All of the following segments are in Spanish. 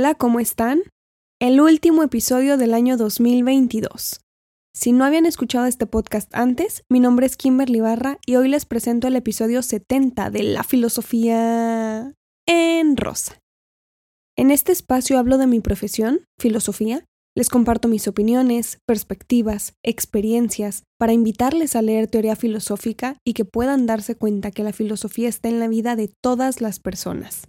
Hola, ¿cómo están? El último episodio del año 2022. Si no habían escuchado este podcast antes, mi nombre es Kimberly Barra y hoy les presento el episodio 70 de La Filosofía en Rosa. En este espacio hablo de mi profesión, filosofía, les comparto mis opiniones, perspectivas, experiencias, para invitarles a leer teoría filosófica y que puedan darse cuenta que la filosofía está en la vida de todas las personas.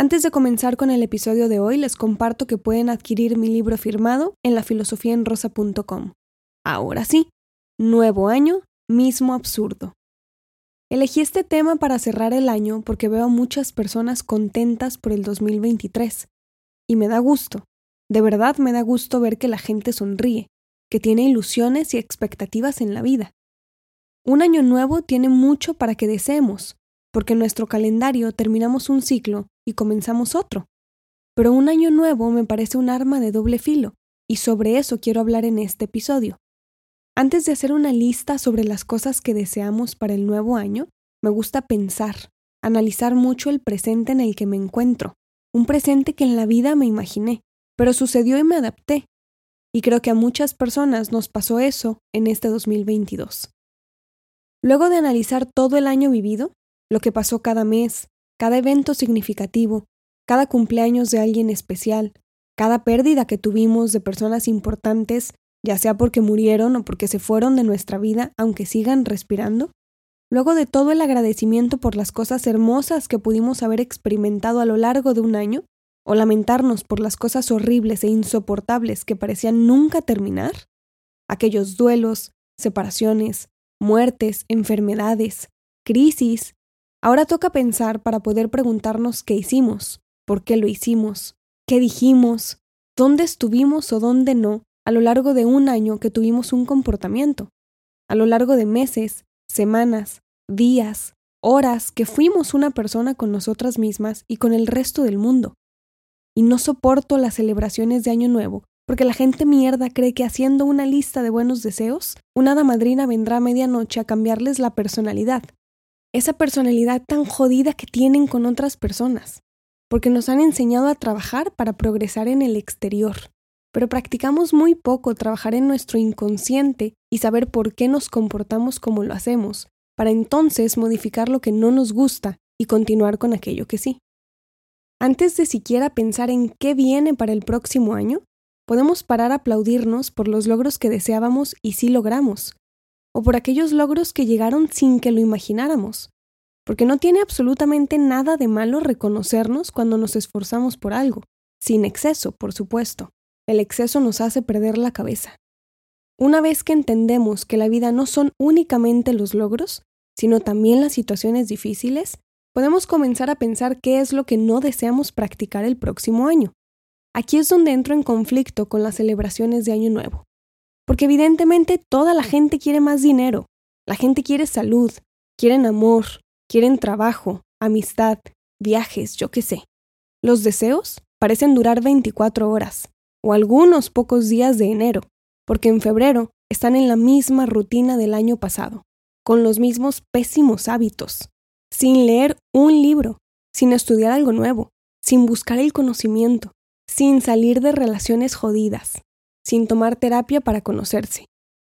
Antes de comenzar con el episodio de hoy, les comparto que pueden adquirir mi libro firmado en lafilosofiaenrosa.com. Ahora sí, nuevo año, mismo absurdo. Elegí este tema para cerrar el año porque veo a muchas personas contentas por el 2023. Y me da gusto, de verdad me da gusto ver que la gente sonríe, que tiene ilusiones y expectativas en la vida. Un año nuevo tiene mucho para que deseemos, porque en nuestro calendario terminamos un ciclo y comenzamos otro. Pero un año nuevo me parece un arma de doble filo, y sobre eso quiero hablar en este episodio. Antes de hacer una lista sobre las cosas que deseamos para el nuevo año, me gusta pensar, analizar mucho el presente en el que me encuentro, un presente que en la vida me imaginé, pero sucedió y me adapté. Y creo que a muchas personas nos pasó eso en este 2022. Luego de analizar todo el año vivido, lo que pasó cada mes, cada evento significativo, cada cumpleaños de alguien especial, cada pérdida que tuvimos de personas importantes, ya sea porque murieron o porque se fueron de nuestra vida, aunque sigan respirando, luego de todo el agradecimiento por las cosas hermosas que pudimos haber experimentado a lo largo de un año, o lamentarnos por las cosas horribles e insoportables que parecían nunca terminar? Aquellos duelos, separaciones, muertes, enfermedades, crisis. Ahora toca pensar para poder preguntarnos qué hicimos, por qué lo hicimos, qué dijimos, dónde estuvimos o dónde no a lo largo de un año que tuvimos un comportamiento, a lo largo de meses, semanas, días, horas que fuimos una persona con nosotras mismas y con el resto del mundo y no soporto las celebraciones de Año Nuevo, porque la gente mierda cree que haciendo una lista de buenos deseos, una hada madrina vendrá a medianoche a cambiarles la personalidad. Esa personalidad tan jodida que tienen con otras personas, porque nos han enseñado a trabajar para progresar en el exterior. Pero practicamos muy poco trabajar en nuestro inconsciente y saber por qué nos comportamos como lo hacemos, para entonces modificar lo que no nos gusta y continuar con aquello que sí. Antes de siquiera pensar en qué viene para el próximo año, podemos parar a aplaudirnos por los logros que deseábamos y sí logramos, o por aquellos logros que llegaron sin que lo imagináramos, porque no tiene absolutamente nada de malo reconocernos cuando nos esforzamos por algo, sin exceso, por supuesto. El exceso nos hace perder la cabeza. Una vez que entendemos que la vida no son únicamente los logros, sino también las situaciones difíciles, podemos comenzar a pensar qué es lo que no deseamos practicar el próximo año. Aquí es donde entro en conflicto con las celebraciones de Año Nuevo. Porque evidentemente toda la gente quiere más dinero, la gente quiere salud, quieren amor, quieren trabajo, amistad, viajes, yo qué sé. Los deseos parecen durar 24 horas, o algunos pocos días de enero, porque en febrero están en la misma rutina del año pasado, con los mismos pésimos hábitos, sin leer un libro, sin estudiar algo nuevo, sin buscar el conocimiento, sin salir de relaciones jodidas, sin tomar terapia para conocerse,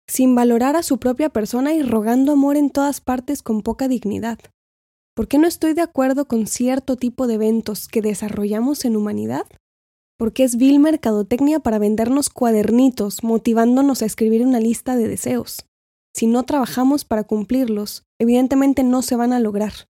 sin valorar a su propia persona y rogando amor en todas partes con poca dignidad. ¿Por qué no estoy de acuerdo con cierto tipo de eventos que desarrollamos en humanidad? Porque es vil mercadotecnia para vendernos cuadernitos motivándonos a escribir una lista de deseos. Si no trabajamos para cumplirlos, evidentemente no se van a lograr,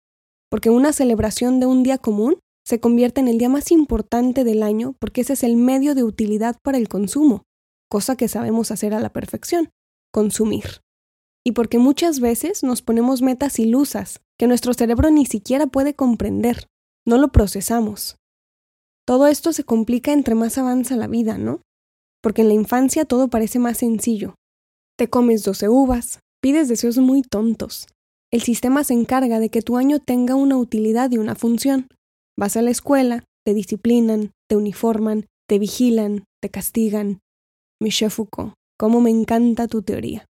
porque una celebración de un día común se convierte en el día más importante del año porque ese es el medio de utilidad para el consumo, cosa que sabemos hacer a la perfección, consumir. Y porque muchas veces nos ponemos metas ilusas que nuestro cerebro ni siquiera puede comprender, no lo procesamos. Todo esto se complica entre más avanza la vida, ¿no? Porque en la infancia todo parece más sencillo. Te comes 12 uvas, pides deseos muy tontos, el sistema se encarga de que tu año tenga una utilidad y una función. Vas a la escuela, te disciplinan, te uniforman, te vigilan, te castigan. Michel Foucault, cómo me encanta tu teoría.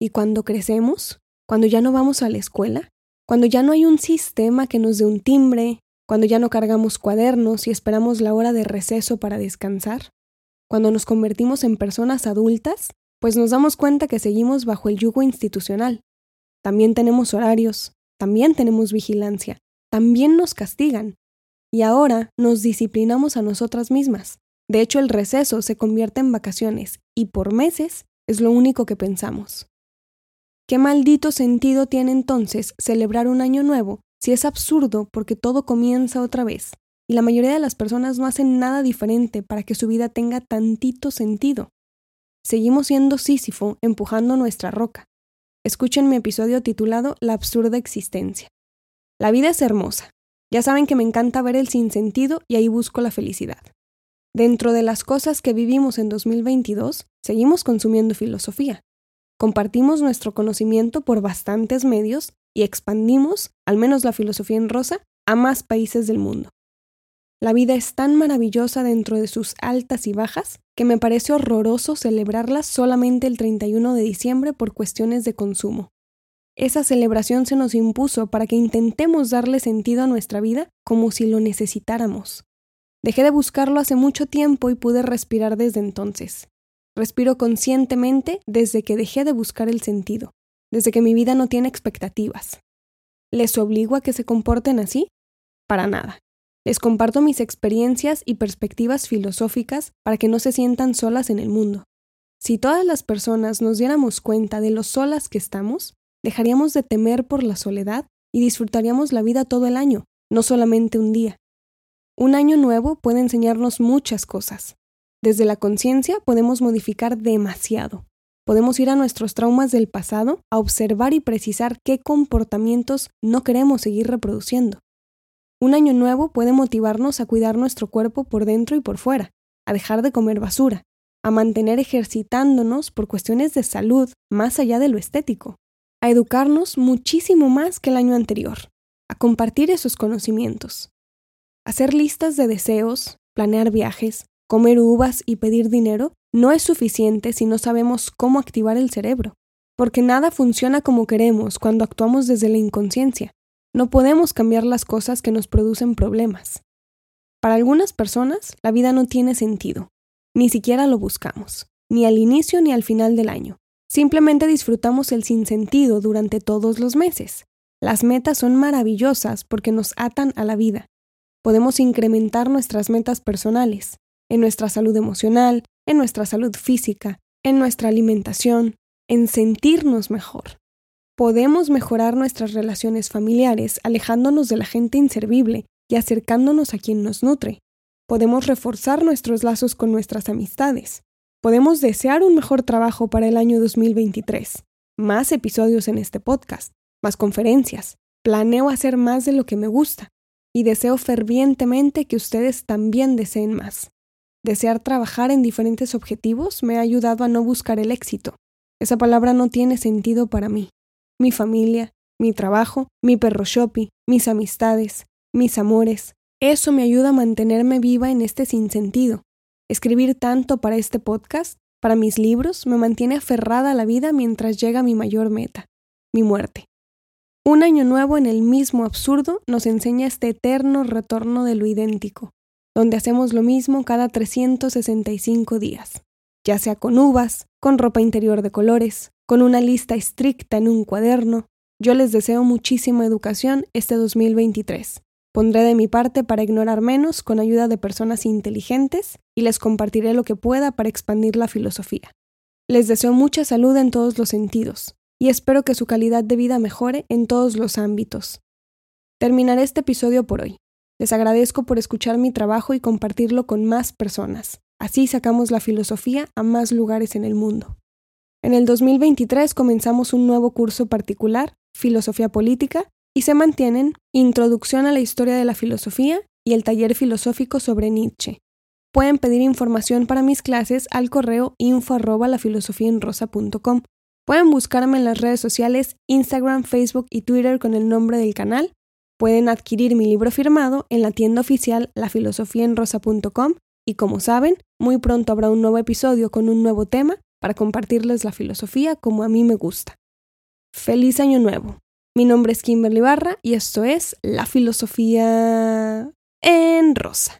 Y cuando crecemos, cuando ya no vamos a la escuela, cuando ya no hay un sistema que nos dé un timbre, cuando ya no cargamos cuadernos y esperamos la hora de receso para descansar, cuando nos convertimos en personas adultas, pues nos damos cuenta que seguimos bajo el yugo institucional. También tenemos horarios, también tenemos vigilancia, también nos castigan. Y ahora nos disciplinamos a nosotras mismas. De hecho, el receso se convierte en vacaciones y por meses es lo único que pensamos. ¿Qué maldito sentido tiene entonces celebrar un año nuevo si es absurdo porque todo comienza otra vez? Y la mayoría de las personas no hacen nada diferente para que su vida tenga tantito sentido. Seguimos siendo Sísifo empujando nuestra roca. Escuchen mi episodio titulado La absurda existencia. La vida es hermosa. Ya saben que me encanta ver el sinsentido y ahí busco la felicidad. Dentro de las cosas que vivimos en 2022, seguimos consumiendo filosofía. Compartimos nuestro conocimiento por bastantes medios y expandimos, al menos la filosofía en rosa, a más países del mundo. La vida es tan maravillosa dentro de sus altas y bajas que me parece horroroso celebrarla solamente el 31 de diciembre por cuestiones de consumo. Esa celebración se nos impuso para que intentemos darle sentido a nuestra vida como si lo necesitáramos. Dejé de buscarlo hace mucho tiempo y pude respirar desde entonces. Respiro conscientemente desde que dejé de buscar el sentido, desde que mi vida no tiene expectativas. ¿Les obligo a que se comporten así? Para nada. Les comparto mis experiencias y perspectivas filosóficas para que no se sientan solas en el mundo. Si todas las personas nos diéramos cuenta de lo solas que estamos, dejaríamos de temer por la soledad y disfrutaríamos la vida todo el año, no solamente un día. Un año nuevo puede enseñarnos muchas cosas. Desde la conciencia podemos modificar demasiado. Podemos ir a nuestros traumas del pasado a observar y precisar qué comportamientos no queremos seguir reproduciendo. Un año nuevo puede motivarnos a cuidar nuestro cuerpo por dentro y por fuera, a dejar de comer basura, a mantener ejercitándonos por cuestiones de salud más allá de lo estético, a educarnos muchísimo más que el año anterior, a compartir esos conocimientos, hacer listas de deseos, planear viajes, comer uvas y pedir dinero no es suficiente si no sabemos cómo activar el cerebro, porque nada funciona como queremos cuando actuamos desde la inconsciencia. No podemos cambiar las cosas que nos producen problemas. Para algunas personas, la vida no tiene sentido. Ni siquiera lo buscamos, ni al inicio ni al final del año. Simplemente disfrutamos el sinsentido durante todos los meses. Las metas son maravillosas porque nos atan a la vida. Podemos incrementar nuestras metas personales, en nuestra salud emocional, en nuestra salud física, en nuestra alimentación, en sentirnos mejor. Podemos mejorar nuestras relaciones familiares alejándonos de la gente inservible y acercándonos a quien nos nutre. Podemos reforzar nuestros lazos con nuestras amistades. Podemos desear un mejor trabajo para el año 2023. Más episodios en este podcast, más conferencias. Planeo hacer más de lo que me gusta y deseo fervientemente que ustedes también deseen más. Desear trabajar en diferentes objetivos me ha ayudado a no buscar el éxito. Esa palabra no tiene sentido para mí mi familia, mi trabajo, mi perro shopping, mis amistades, mis amores. Eso me ayuda a mantenerme viva en este sinsentido. Escribir tanto para este podcast, para mis libros, me mantiene aferrada a la vida mientras llega mi mayor meta, mi muerte. Un año nuevo en el mismo absurdo nos enseña este eterno retorno de lo idéntico, donde hacemos lo mismo cada 365 días, ya sea con uvas, con ropa interior de colores, con una lista estricta en un cuaderno. Yo les deseo muchísima educación este 2023. Pondré de mi parte para ignorar menos con ayuda de personas inteligentes y les compartiré lo que pueda para expandir la filosofía. Les deseo mucha salud en todos los sentidos y espero que su calidad de vida mejore en todos los ámbitos. Terminaré este episodio por hoy. Les agradezco por escuchar mi trabajo y compartirlo con más personas. Así sacamos la filosofía a más lugares en el mundo. En el 2023 comenzamos un nuevo curso particular, Filosofía Política, y se mantienen Introducción a la Historia de la Filosofía y el taller filosófico sobre Nietzsche. Pueden pedir información para mis clases al correo info Pueden buscarme en las redes sociales Instagram, Facebook y Twitter con el nombre del canal. Pueden adquirir mi libro firmado en la tienda oficial lafilosofiaenrosa.com y como saben, muy pronto habrá un nuevo episodio con un nuevo tema para compartirles la filosofía como a mí me gusta. Feliz año nuevo. Mi nombre es Kimberly Barra y esto es La Filosofía en Rosa.